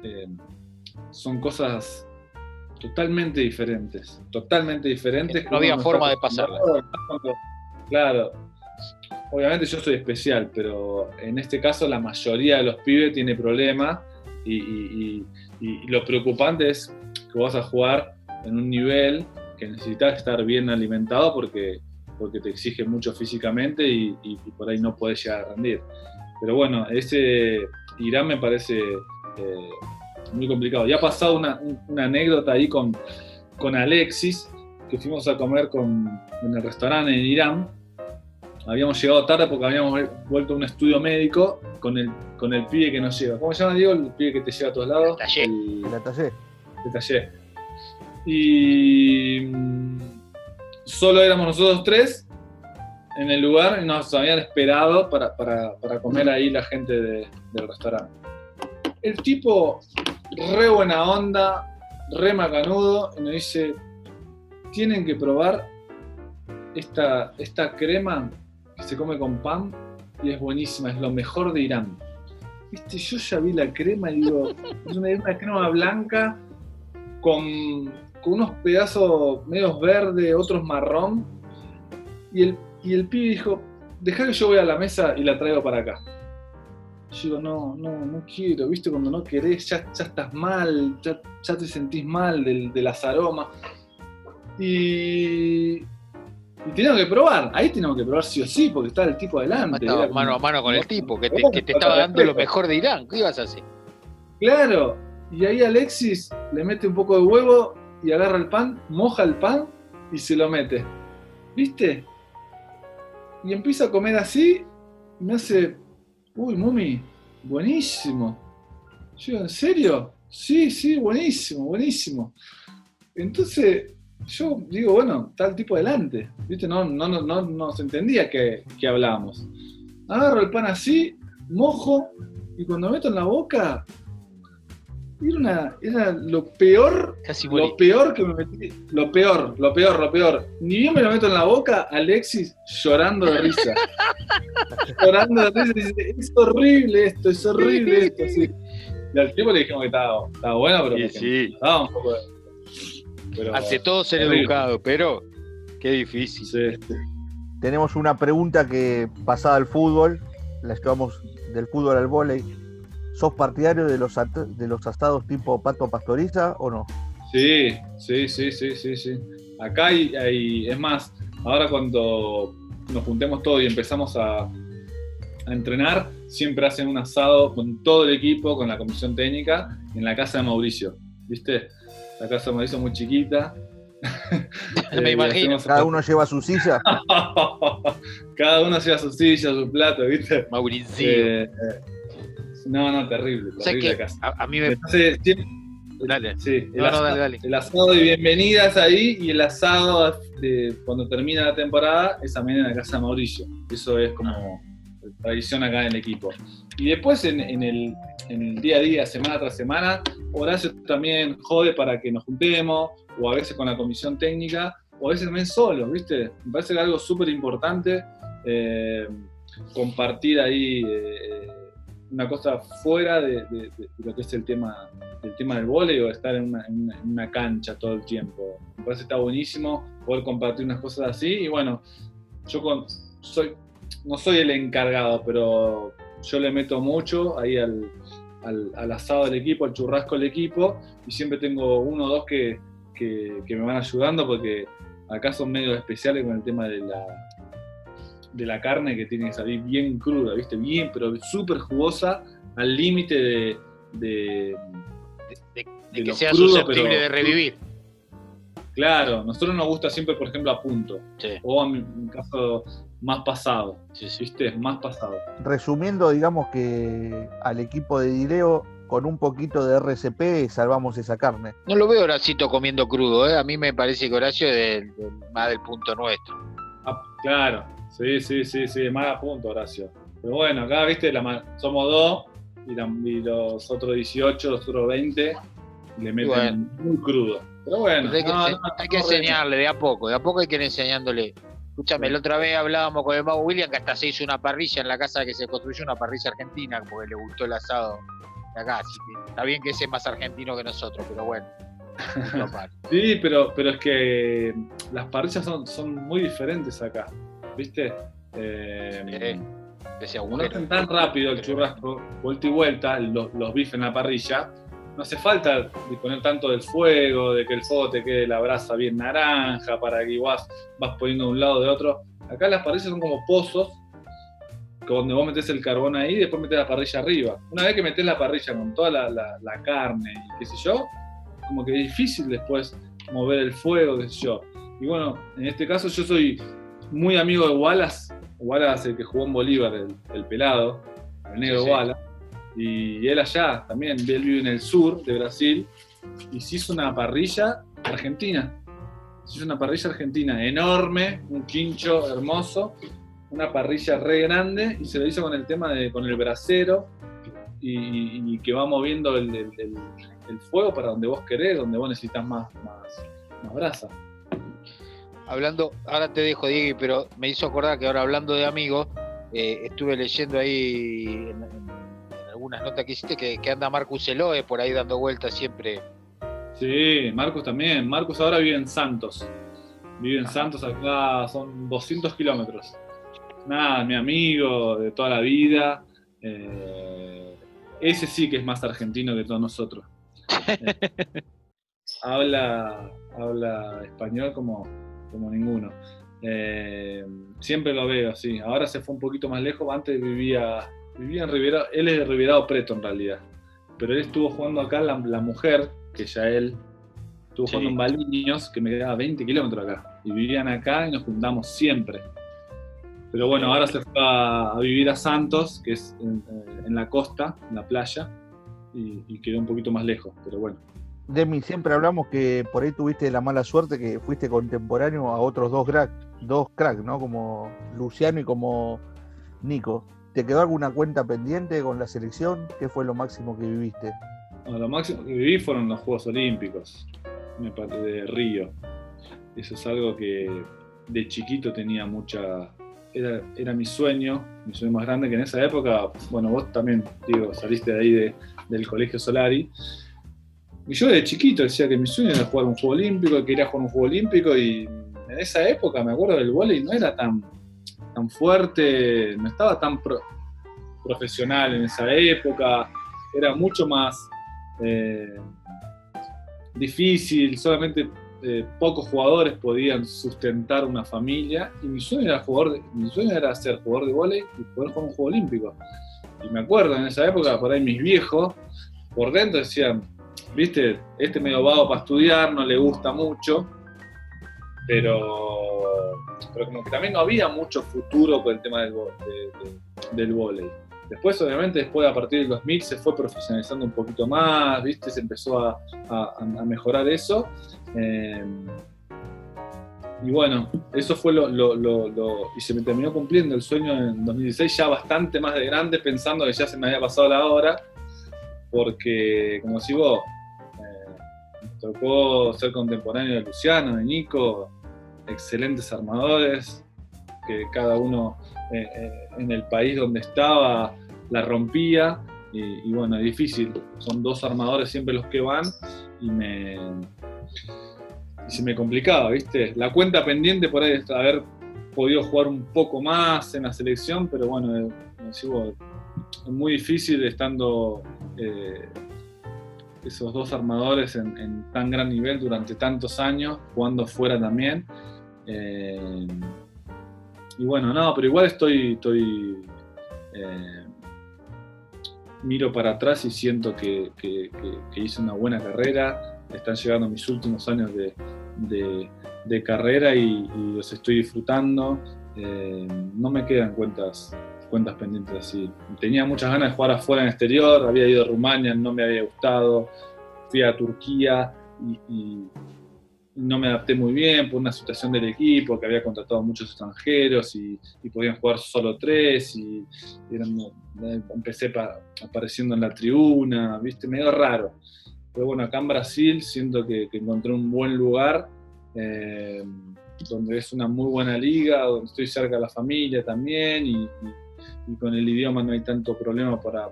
eh, son cosas totalmente diferentes, totalmente diferentes. No había forma de pasarla. Claro, obviamente yo soy especial, pero en este caso la mayoría de los pibes tiene problemas y, y, lo preocupante es que vas a jugar en un nivel que necesitas estar bien alimentado porque porque te exige mucho físicamente y, por ahí no puedes llegar a rendir. Pero bueno, ese Irán me parece eh, muy complicado. Ya ha pasado una, anécdota ahí con, con Alexis, que fuimos a comer con, en el restaurante en Irán. Habíamos llegado tarde porque habíamos vuelto a un estudio médico con el, con el pibe que nos lleva. ¿Cómo se llama, Diego? El pibe que te lleva a todos lados. El, el, el taller. Y solo éramos nosotros tres en el lugar y nos habían esperado para, comer ahí la gente del restaurante. El tipo, re buena onda, re macanudo, y nos dice, tienen que probar esta, esta crema que se come con pan y es buenísima, es lo mejor de Irán. Viste, yo ya vi la crema y digo, es una crema blanca con con unos pedazos medios verde, otros marrón. Y el, y el pibe dijo, deja que yo voy a la mesa y la traigo para acá. Yo digo, no, no, no quiero, viste, cuando no querés, ya, ya estás mal, ya, ya, te sentís mal de las aromas. Y, y teníamos que probar, ahí teníamos que probar sí o sí, porque estaba el tipo adelante. mano a mano con el tipo, que te, que te estaba dando lo mejor de Irán, ¿qué ibas a hacer? Claro, y ahí Alexis le mete un poco de huevo y agarra el pan, moja el pan y se lo mete. ¿Viste? Y empieza a comer así y me hace, uy, mumi, buenísimo. Yo, ¿en serio? Sí, sí, buenísimo, buenísimo. Entonces, yo digo, bueno, el tipo adelante. ¿Viste? No, no, no, no, se entendía que, que hablábamos. Agarro el pan así, mojo, y cuando meto en la boca, era, una, era lo peor, Casi lo peor que me metí, lo peor, lo peor, lo peor. Ni bien me lo meto en la boca, Alexis llorando de risa. [LAUGHS] llorando de risa, dice, es horrible esto, es horrible esto, sí. Y al tiempo le dijimos que estaba, estaba bueno, pero Sí, sí. un poco de... pero- Ante todo ser educado, pero qué difícil. Sí. Tenemos una pregunta que pasada al fútbol, la llevamos del fútbol al vóley. ¿Sos partidario de los, de los asados tipo pato pastoriza o no? Sí, sí, sí, sí, sí, sí. Acá hay, hay- es más, ahora cuando nos juntemos todos y empezamos a, a entrenar, siempre hacen un asado con todo el equipo, con la comisión técnica, en la casa de Mauricio. ¿Viste? La casa de Mauricio es muy chiquita. [LAUGHS] Me Eh, imagino. Cada uno lleva su silla. [LAUGHS] Cada uno hacía su silla, su plato, ¿viste? Mauricio. Eh, eh, no, no, terrible, o sea terrible que casa. a, a mí me. Entonces, siempre- Dale. Sí, el, No, no, asado, dale, dale. el asado de bienvenidas ahí y el asado de cuando termina la temporada es también en la casa de Mauricio. Eso es como tradición acá en el equipo. Y después en, en el, en el día a día, semana tras semana, Horacio también jode para que nos juntemos, o a veces con la comisión técnica, o a veces también solo, ¿viste? Me parece que algo súper importante eh, compartir ahí eh, una cosa fuera de, lo que es el tema el tema del vóley o estar en una, en una- en una cancha todo el tiempo. Me parece que está buenísimo poder compartir unas cosas así y bueno, yo con, soy, no soy el encargado, pero yo le meto mucho ahí al, al, al asado del equipo, al churrasco del equipo y siempre tengo uno o dos que, que, que me van ayudando porque acá son medios especiales con el tema de la de la carne que tiene que salir bien cruda, ¿viste? Bien, pero súper jugosa, al límite de, de- De, de de que sea crudo, susceptible pero- de revivir. Claro, nosotros nos gusta siempre, por ejemplo, a punto. Sí, O en mi en mi caso, más pasado. sí, sí. ¿Viste? Más pasado. Resumiendo, digamos que al equipo de Dileo, con un poquito de RCP, salvamos esa carne. No lo veo Horacito comiendo crudo, ¿eh? A mí me parece que Horacio es del- del- más del punto nuestro. Ah, claro, sí, sí, sí, sí, más a punto, Horacio. Pero bueno, acá, viste, la somos dos y, la- y los otros 18, los otros 20 le meten bueno. muy crudo. Pero bueno, hay que, no, no, enseñarle de a poco, de a poco hay que ir enseñándole. Escúchame, la otra vez hablábamos con el Mago William que hasta se hizo una parrilla en la casa que se construyó una parrilla argentina porque le gustó el asado de acá. Así que está bien que ese es más argentino que nosotros, pero bueno. [LAUGHS] Sí, pero, pero es que las parrillas son, son muy diferentes acá, ¿viste? Eh, no hacen tan rápido el churrasco, vuelta y vuelta, los, los bifes en la parrilla, no hace falta de poner tanto del fuego, de que el fuego te quede la brasa bien naranja, para que vas, vas poniendo de un lado de otro. Acá las parrillas son como pozos, donde vos metés el carbón ahí y después metés la parrilla arriba. Una vez que metés la parrilla con toda la, la- la carne y qué sé yo, como que es difícil después mover el fuego, qué sé yo. Y bueno, en este caso yo soy muy amigo de Wallace, Wallace, el que jugó en Bolívar, el, el pelado, el negro Sí. Wallace, y él allá también, él vive en el sur de Brasil, y se hizo una parrilla argentina. Se hizo una parrilla argentina enorme, un quincho hermoso, una parrilla re grande, y se lo hizo con el tema de, con el brasero, y, y que va moviendo el, el- el- el fuego para donde vos querés, donde vos necesitas más, más, más brasa. Hablando, ahora te dejo, Diego, pero me hizo acordar que ahora hablando de amigos, eh, estuve leyendo ahí en, algunas notas que hiciste que, que anda Marcus Eloe por ahí dando vueltas siempre. Sí, Marcos también. Marcos ahora vive en Santos. Vive en Santos, acá son 200 kilómetros. Nada, mi amigo de toda la vida. Eh, ese sí que es más argentino que todos nosotros. Eh, [LAUGHS] habla, habla español como, como ninguno. Eh, siempre lo veo, sí. Ahora se fue un poquito más lejos. Antes vivía, vivía en Rivera. Él es de Riberado Preto en realidad. Pero él estuvo jugando acá, la, la mujer, que ya él estuvo Sí. jugando en Baliños, que me quedaba 20 kilómetros acá. Y vivían acá y nos juntamos siempre. Pero bueno, ahora se fue a, a vivir a Santos, que es en, en la costa, en la playa, y, y quedó un poquito más lejos. Pero bueno. Demi, siempre hablamos que por ahí tuviste la mala suerte que fuiste contemporáneo a otros dos cracks, dos cracks, ¿no? Como Luciano y como Nico. ¿Te quedó alguna cuenta pendiente con la selección? ¿Qué fue lo máximo que viviste? lo máximo que viví fueron los Juegos Olímpicos de Río. Eso es algo que de chiquito tenía mucha. Era, era, mi sueño, mi sueño más grande, que en esa época, bueno, vos también, digo, saliste de ahí del Colegio Solari. Y yo de chiquito decía que mi sueño era jugar un Juego Olímpico, que quería jugar un Juego Olímpico, y en esa época, me acuerdo del vóley, no era tan, tan fuerte, no estaba tan profesional en esa época, era mucho más eh, difícil, solamente eh, pocos jugadores podían sustentar una familia y mi sueño era, jugador mi sueño era ser jugador de vóley y poder jugar un juego olímpico. Y me acuerdo en esa época, por ahí mis viejos, por dentro decían, viste, este medio vago para estudiar, no le gusta mucho, pero, pero como que también no había mucho futuro con el tema del, del vóley. Después, obviamente, después a partir del 2000 se fue profesionalizando un poquito más, ¿viste? Se empezó a, mejorar eso. Eh, y bueno, eso fue lo, Y se me terminó cumpliendo el sueño en 2016, ya bastante más de grande, pensando que ya se me había pasado la hora, porque, como si vos, eh, tocó ser contemporáneo de Luciano, de Nico, excelentes armadores, que cada uno eh, eh, en el país donde estaba la rompía y, bueno, es difícil, son dos armadores siempre los que van y me y se me complicaba, ¿viste? La cuenta pendiente por ahí es haber podido jugar un poco más en la selección, pero bueno, es, muy difícil estando eh, esos dos armadores en, tan gran nivel durante tantos años, jugando fuera también. Y bueno, no, pero igual estoy, estoy eh, miro para atrás y siento que, hice una buena carrera. Están llegando mis últimos años de, carrera y, los estoy disfrutando. Eh, no me quedan cuentas, cuentas pendientes así. Tenía muchas ganas de jugar afuera en exterior, había ido a Rumania, no me había gustado. Fui a Turquía y no me adapté muy bien por una situación del equipo, que había contratado muchos extranjeros y, podían jugar solo tres, y, empecé apareciendo en la tribuna, viste, medio raro. Pero bueno, acá en Brasil siento que, encontré un buen lugar, eh, donde es una muy buena liga, donde estoy cerca de la familia también, y, con el idioma no hay tanto problema para,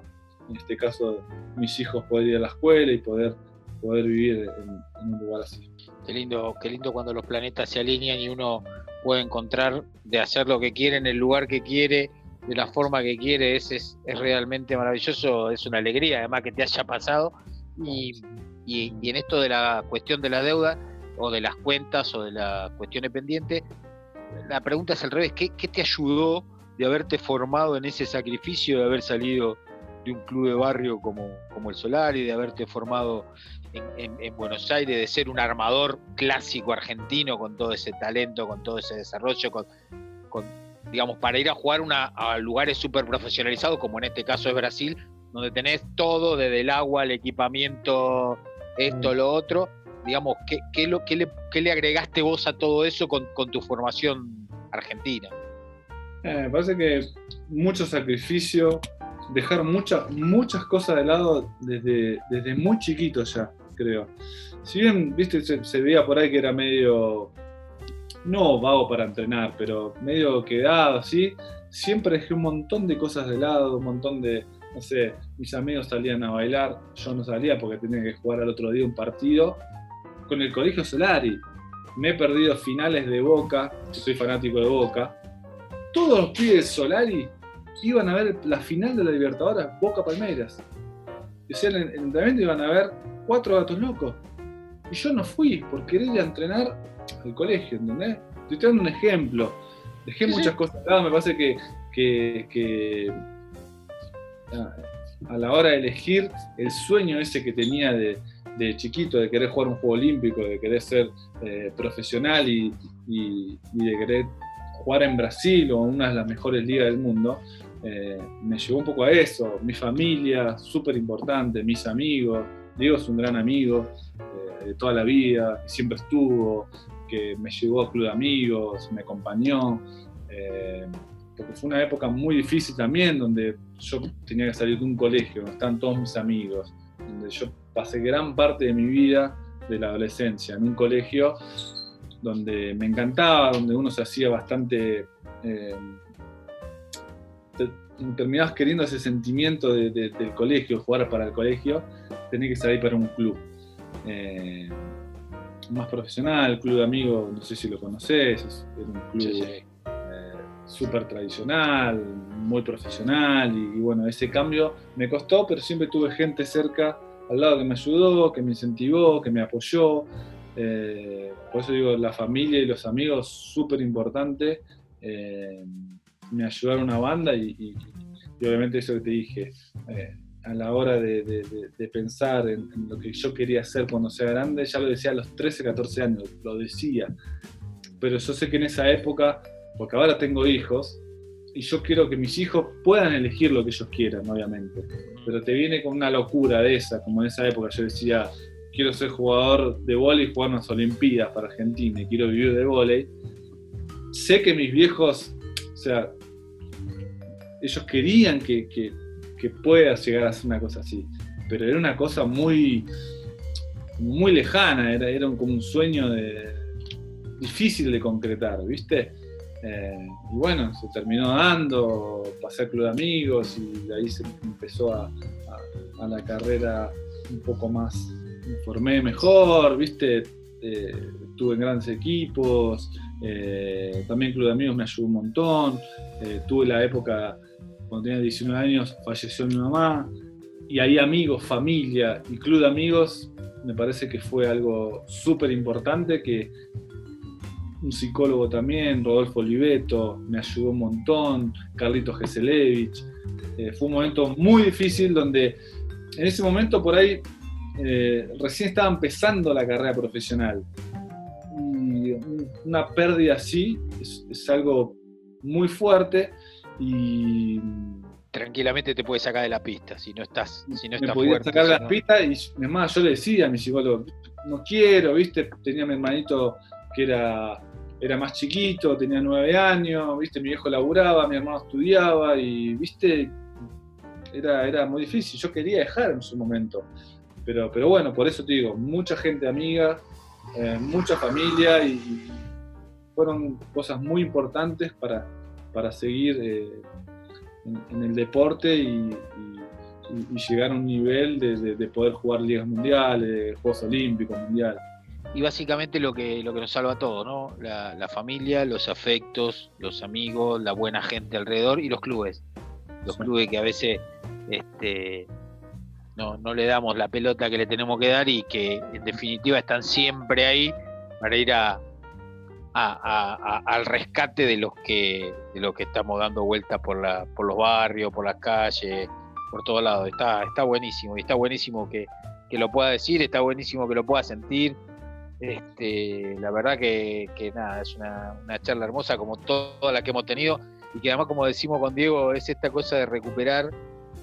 en este caso, mis hijos poder ir a la escuela y poder, poder vivir en un lugar así. Qué lindo, qué lindo cuando los planetas se alinean y uno puede encontrar de hacer lo que quiere en el lugar que quiere, de la forma que quiere, es, es, realmente maravilloso, es una alegría además que te haya pasado. Y, en esto de la cuestión de la deuda, o de las cuentas, o de la cuestión pendiente, la pregunta es al revés, ¿qué, ¿qué te ayudó de haberte formado en ese sacrificio, de haber salido de un club de barrio como, como el Solar y de haberte formado en, Buenos Aires, de ser un armador clásico argentino con todo ese talento, con todo ese desarrollo, con, digamos, para ir a jugar una, a lugares súper profesionalizados, como en este caso es Brasil, donde tenés todo, desde el agua, el equipamiento, esto, mm. lo otro. Digamos, ¿qué, qué, lo, qué, le, qué le agregaste vos a todo eso con, tu formación argentina? Eh, me parece que mucho sacrificio, dejar muchas muchas cosas de lado desde, desde muy chiquito ya creo. Si bien, viste, se, veía por ahí que era medio, no vago para entrenar, pero medio quedado así, siempre dejé un montón de cosas de lado, un montón de, no sé, mis amigos salían a bailar, yo no salía porque tenía que jugar al otro día un partido con el Colegio Solari. Me he perdido finales de Boca, soy fanático de Boca. Todos los pibes Solari iban a ver la final de la Libertadores, Boca Palmeiras. O sea, en el entrenamiento iban a ver cuatro gatos locos. Y yo no fui por querer ir a entrenar al colegio, ¿entendés? Estoy dando un ejemplo. Dejé muchas cosas lado, me parece que, que, a la hora de elegir el sueño ese que tenía de, chiquito, de querer jugar un juego olímpico, de querer ser eh, profesional y, de querer jugar en Brasil o en una de las mejores ligas del mundo, eh, me llevó un poco a eso. Mi familia, súper importante, mis amigos, Diego es un gran amigo eh, de toda la vida, siempre estuvo, que me llevó a Club de Amigos, me acompañó. Eh, porque fue una época muy difícil también, donde yo tenía que salir de un colegio, donde estaban todos mis amigos, donde yo pasé gran parte de mi vida de la adolescencia en un colegio donde me encantaba, donde uno se hacía bastante... Eh, terminabas queriendo ese sentimiento del colegio, jugar para el colegio, tenés que salir para un club. Eh, más profesional, club de amigos, no sé si lo conoces, era un club eh, súper tradicional, muy profesional, y, bueno, ese cambio me costó, pero siempre tuve gente cerca al lado que me ayudó, que me incentivó, que me apoyó. Eh, por eso digo, la familia y los amigos, súper importante. Eh, me ayudaron una banda y, obviamente eso que te dije, eh, a la hora de, pensar en, lo que yo quería hacer cuando sea grande, ya lo decía a los 13, 14 años, lo decía. Pero yo sé que en esa época, porque ahora tengo hijos, y yo quiero que mis hijos puedan elegir lo que ellos quieran, obviamente. Pero te viene con una locura de esa, como en esa época yo decía, quiero ser jugador de vóley y jugar unas Olimpiadas para Argentina y quiero vivir de vóley. Sé que mis viejos, o sea, ellos querían que, que, que pueda llegar a ser una cosa así, pero era una cosa muy, muy lejana, era, era como un sueño difícil de concretar, ¿viste? Eh, y bueno, se terminó dando, pasé al club de amigos y de ahí se empezó a, a la carrera un poco más me formé mejor, ¿viste? Eh, tuve en grandes equipos, eh, también Club de Amigos me ayudó un montón, eh, tuve la época, cuando tenía 19 años, falleció mi mamá, y ahí amigos, familia y Club de Amigos, me parece que fue algo súper importante, que un psicólogo también, Rodolfo Oliveto, me ayudó un montón, Carlitos Geselevich, fue un momento muy difícil donde en ese momento por ahí eh, recién estaba empezando la carrera profesional. Y una pérdida así es, algo muy fuerte y tranquilamente te puede sacar de la pista si no estás si no me podía sacar de la pista y es más yo le decía a mi psicólogo no quiero viste tenía mi hermanito que era era más chiquito tenía nueve años viste mi viejo laburaba mi hermano estudiaba y viste era, era muy difícil. Yo quería dejar en su momento pero, pero bueno, por eso te digo, mucha gente amiga, eh, mucha familia y, fueron cosas muy importantes para, para seguir eh, en, el deporte y, llegar a un nivel de, poder jugar ligas mundiales, Juegos Olímpicos, mundiales. Y básicamente lo que, lo que nos salva todo, ¿no? La, la, familia, los afectos, los amigos, la buena gente alrededor y los clubes. Los clubes que a veces este, no, no le damos la pelota que le tenemos que dar y que en definitiva están siempre ahí para ir a, al rescate de los que de los que estamos dando vueltas por la, por los barrios, por las calles, por todos lados. Está, está buenísimo, y está buenísimo que, lo pueda decir, está buenísimo que lo pueda sentir. Este, la verdad que, nada, es una, una charla hermosa como toda la que hemos tenido y que además como decimos con Diego es esta cosa de recuperar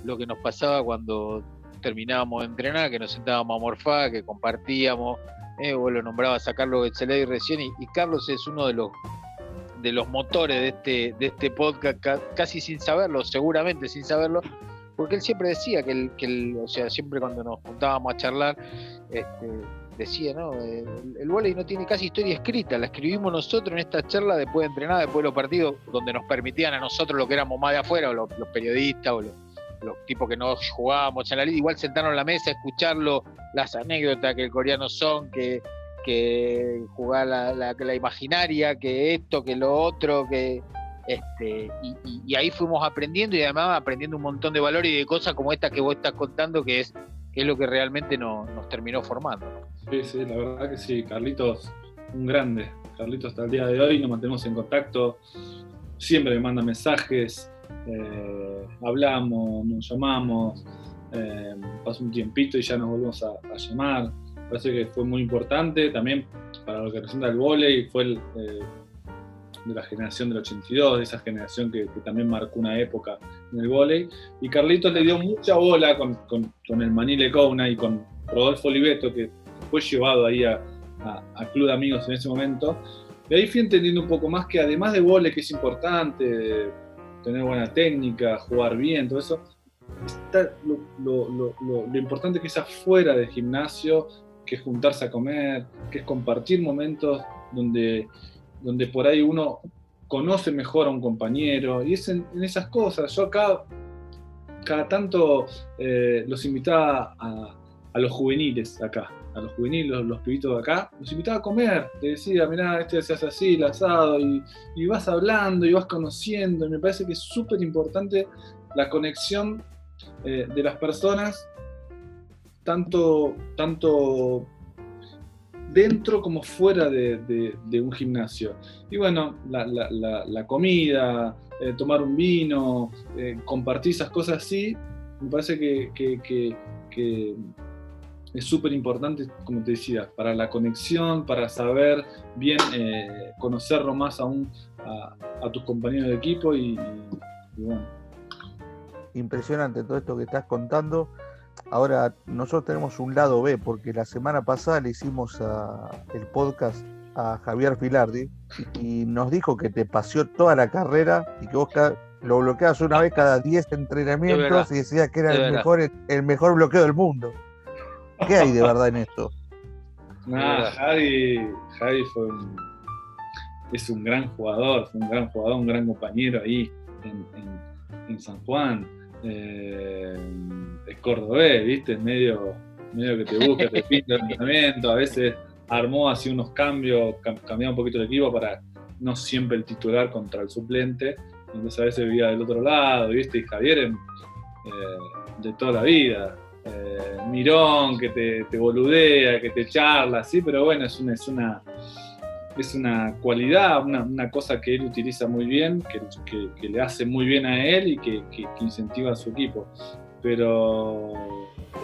lo que nos pasaba cuando terminábamos de entrenar, que nos sentábamos a morfar, que compartíamos, eh, vos lo nombrabas a Carlos Betzelay recién, y, Carlos es uno de los de los motores de este, de este podcast, casi sin saberlo, seguramente sin saberlo, porque él siempre decía que, el, que o sea, siempre cuando nos juntábamos a charlar, este, decía, ¿no? El, el no tiene casi historia escrita, la escribimos nosotros en esta charla después de entrenar, después de los partidos, donde nos permitían a nosotros lo que éramos más de afuera, o los, los periodistas o los, los tipos que no jugábamos en la liga, igual sentaron en la mesa a escucharlo, las anécdotas que el coreano son, que, que jugar la, la, imaginaria, que esto, que lo otro, que este, y, ahí fuimos aprendiendo y además aprendiendo un montón de valores y de cosas como esta que vos estás contando, que es, que es lo que realmente nos terminó formando. Sí, sí, la verdad que sí, Carlitos, un grande. Carlitos hasta el día de hoy nos mantenemos en contacto, siempre me manda mensajes, eh, hablamos, nos llamamos, eh, pasó un tiempito y ya nos volvemos a, llamar. Parece que fue muy importante también para lo que representa el volei, fue el, eh, de la generación del 82, de esa generación que, también marcó una época en el volei. Y Carlitos le dio mucha bola con, con, el Manile Couna y con Rodolfo Oliveto, que fue llevado ahí a, a, Club de Amigos en ese momento. Y ahí fui entendiendo un poco más que además de volei, que es importante, tener buena técnica, jugar bien, todo eso. Está lo, importante que es afuera del gimnasio, que es juntarse a comer, que es compartir momentos donde, donde por ahí uno conoce mejor a un compañero, y es en, esas cosas. Yo acá, cada tanto eh, los invitaba a los juveniles acá, a los juveniles, los, pibitos de acá, los invitaba a comer. Te decía, mirá, este se hace así, el asado, y, vas hablando y vas conociendo. Y me parece que es súper importante la conexión eh, de las personas, tanto, tanto dentro como fuera de, un gimnasio. Y bueno, la, comida, eh, tomar un vino, eh, compartir esas cosas así, me parece que es súper importante, como te decía, para la conexión, para saber bien, eh, conocerlo más aún a, tus compañeros de equipo y, bueno. Impresionante todo esto que estás contando. Ahora, nosotros tenemos un lado B, porque la semana pasada le hicimos el podcast a Javier Filardi y nos dijo que te paseó toda la carrera y que vos lo bloqueabas una vez cada 10 entrenamientos y decías que era el mejor, el mejor bloqueo del mundo. ¿Qué hay de verdad en esto? Nada, Javi, Javi fue es un gran jugador, fue un gran jugador, un gran compañero ahí en, San Juan. Eh, es cordobés, ¿viste? Medio, medio que te busca, te pinta el entrenamiento, a veces armó así unos cambios, cambiaba un poquito el equipo para no siempre el titular contra el suplente, entonces a veces vivía del otro lado, ¿viste? Y Javier eh, de toda la vida, eh, mirón, que te, boludea, que te charla, sí, pero bueno, es una, es una, es una cualidad, una, cosa que él utiliza muy bien, que, le hace muy bien a él y que, incentiva a su equipo. Pero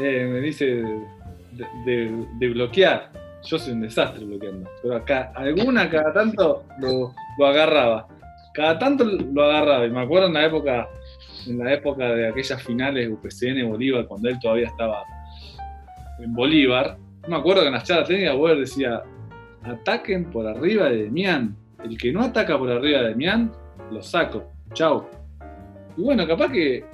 eh, me dice de, bloquear. Yo soy un desastre bloqueando, pero acá alguna cada tanto [LAUGHS] lo, lo agarraba. Cada tanto lo agarraba. Y me acuerdo en la época en la época de aquellas finales UPCN Bolívar, cuando él todavía estaba en Bolívar, me acuerdo que en las charlas técnicas Boer decía, ataquen por arriba de Demián. El que no ataca por arriba de Demián, lo saco. Chau. Y bueno, capaz que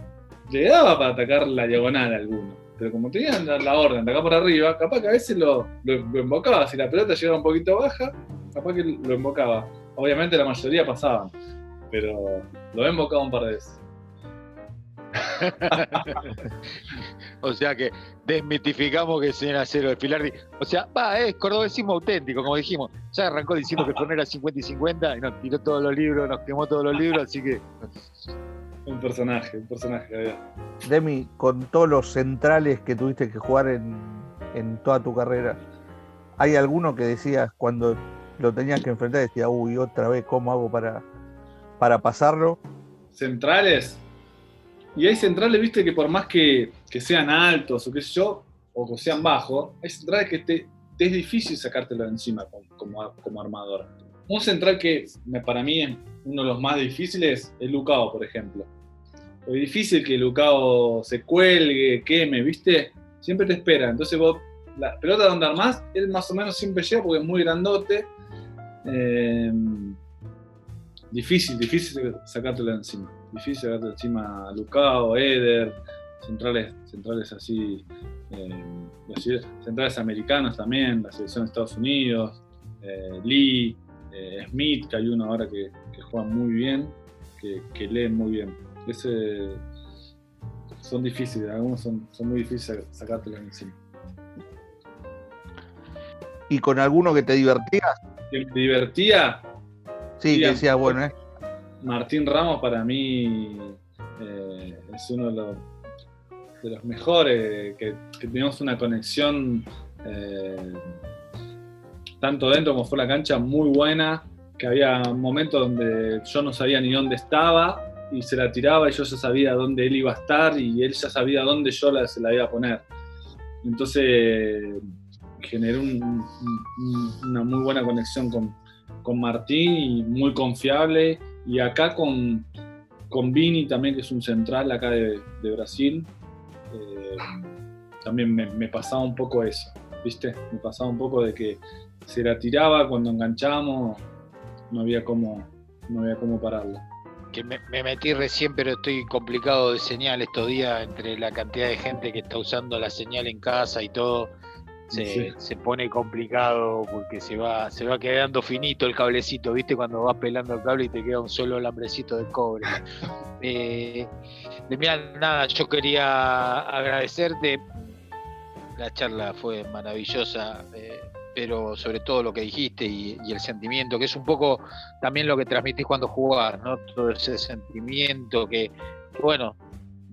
le daba para atacar la diagonal a alguno. Pero como tenían la, orden de atacar por arriba, capaz que a veces lo, lo, embocaba. Si la pelota llegaba un poquito baja, capaz que lo embocaba. Obviamente la mayoría pasaban, pero lo he embocado un par de veces. [LAUGHS] o sea que desmitificamos que se acero de Filardi. O sea, va, es cordobesismo auténtico, como dijimos. Ya arrancó diciendo que el torneo era 50 y 50 y nos tiró todos los libros, nos quemó todos los libros, así que. Un personaje, un personaje. Demi, con todos los centrales que tuviste que jugar en, en toda tu carrera, ¿hay alguno que decías cuando lo tenías que enfrentar, decía, uy, otra vez, ¿cómo hago para, para pasarlo? Centrales, y hay centrales, viste, que por más que, sean altos o qué sé yo, o que sean bajos, hay centrales que te, es difícil sacártelo de encima como, como, armador. Un central que para mí es uno de los más difíciles es Lucao, por ejemplo. Es difícil que Lucao se cuelgue, queme, ¿viste? Siempre te espera. Entonces vos, la pelota donde armás, él más o menos siempre llega porque es muy grandote. Eh, difícil, difícil sacártelo de encima difícil de encima a Lucao, Eder, centrales, centrales así, eh, centrales americanos también, la selección de Estados Unidos, eh, Lee, eh, Smith, que hay uno ahora que, juega muy bien, que, lee muy bien. Ese, son difíciles, algunos son, muy difíciles sacártelos encima. ¿Y con alguno que te divertías? ¿Que me divertía? Sí, que decía, bueno, eh Martín Ramos para mí eh, es uno de los, mejores, que, tenemos una conexión eh, tanto dentro como fuera de la cancha muy buena, que había momentos donde yo no sabía ni dónde estaba y se la tiraba y yo ya sabía dónde él iba a estar y él ya sabía dónde yo la, se la iba a poner. Entonces generó una muy buena conexión con, con Martín muy confiable y acá con, con Vini también, que es un central acá de, Brasil, eh, también me, pasaba un poco eso, ¿viste? Me pasaba un poco de que se la tiraba cuando enganchamos, no había cómo, no había cómo pararla. que me, metí recién, pero estoy complicado de señal estos días entre la cantidad de gente que está usando la señal en casa y todo. Se, pone complicado porque se va, se va quedando finito el cablecito, ¿viste? Cuando vas pelando el cable y te queda un solo alambrecito de cobre. [LAUGHS] eh, nada, yo quería agradecerte. La charla fue maravillosa. Eh, pero sobre todo lo que dijiste y, el sentimiento, que es un poco también lo que transmitís cuando jugás, ¿no? Todo ese sentimiento que, bueno,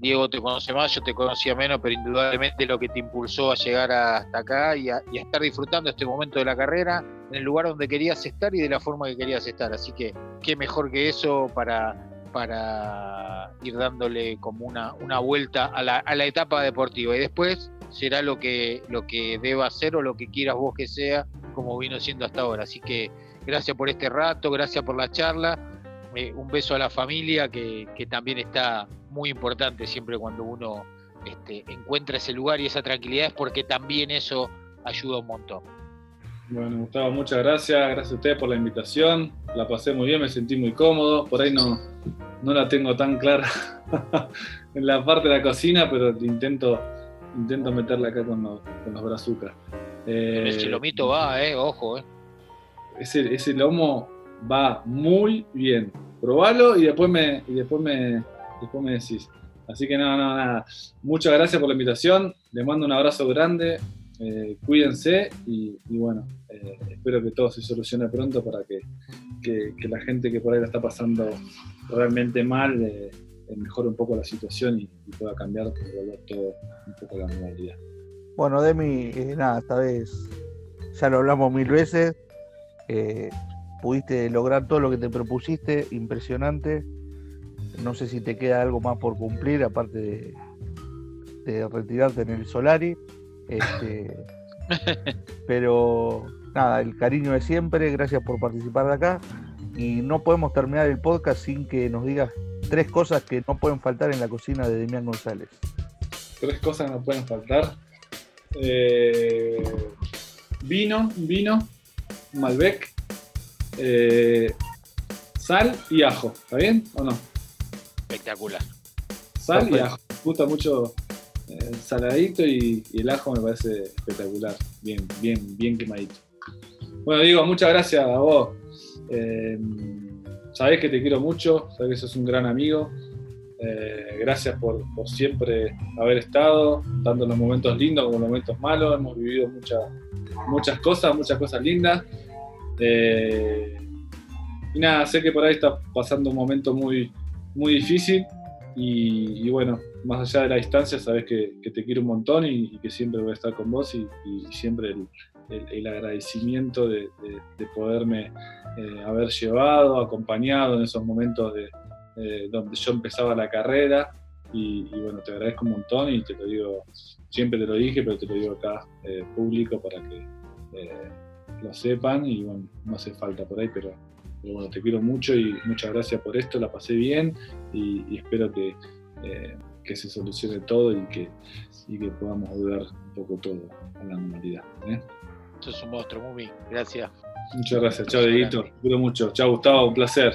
Diego te conoce más, yo te conocía menos, pero indudablemente lo que te impulsó a llegar hasta acá y a, estar disfrutando este momento de la carrera en el lugar donde querías estar y de la forma que querías estar. Así que qué mejor que eso para, ir dándole como una, vuelta a la, a la etapa deportiva. Y después será lo que, lo que deba ser o lo que quieras vos que sea, como vino siendo hasta ahora. Así que gracias por este rato, gracias por la charla. Eh, un beso a la familia que, también está muy importante siempre cuando uno este, encuentra ese lugar y esa tranquilidad es porque también eso ayuda un montón. Bueno, Gustavo, muchas gracias. Gracias a ustedes por la invitación. La pasé muy bien, me sentí muy cómodo. Por ahí no, no la tengo tan clara [LAUGHS] en la parte de la cocina, pero intento intento meterla acá con los, con los brazucas. Eh, ese lomito va, eh, ojo, eh. Ese, ese lomo va muy bien. Probalo y después me, y después me, después me decís. Así que nada, nada, nada. Muchas gracias por la invitación. Les mando un abrazo grande. Eh, cuídense y, bueno, eh, espero que todo se solucione pronto para que, que, la gente que por ahí la está pasando realmente mal mejore un poco la situación y, pueda cambiar todo un poco la normalidad. Bueno, Demi, eh, nada, esta vez ya lo hablamos mil veces. Pudiste lograr todo lo que te propusiste, impresionante. No sé si te queda algo más por cumplir, aparte de, retirarte en el Solari. Este, [LAUGHS] pero nada, el cariño de siempre, gracias por participar de acá. Y no podemos terminar el podcast sin que nos digas tres cosas que no pueden faltar en la cocina de Demián González. Tres cosas que no pueden faltar. Eh, vino, vino, Malbec, eh, sal y ajo. ¿Está bien o no? Espectacular. Sal y ajo. Me gusta mucho el eh, saladito y, y, el ajo me parece espectacular. Bien, bien, bien quemadito. Bueno, digo, muchas gracias a vos. Sabés que te quiero mucho, sabés que sos un gran amigo. Eh, gracias por, siempre haber estado, tanto en los momentos lindos como en los momentos malos. Hemos vivido muchas muchas cosas, muchas cosas lindas. Eh, y nada, sé que por ahí estás pasando un momento muy, muy difícil. Y, bueno, más allá de la distancia, sabes que, te quiero un montón y, que siempre voy a estar con vos y, siempre el, agradecimiento de poderme eh, haber llevado, acompañado en esos momentos de, donde yo empezaba la carrera. Y, bueno, te agradezco un montón y te lo digo, siempre te lo dije, pero te lo digo acá eh, público para que eh, lo sepan y bueno, no hace falta por ahí, pero, bueno, te quiero mucho y muchas gracias por esto, la pasé bien y, espero que, que, se solucione todo y que, y que podamos ayudar un poco todo a la normalidad. Esto es un monstruo, muy bien, gracias. Muchas gracias. Chao, Dedito. Te mucho. Chao, Gustavo. Un placer.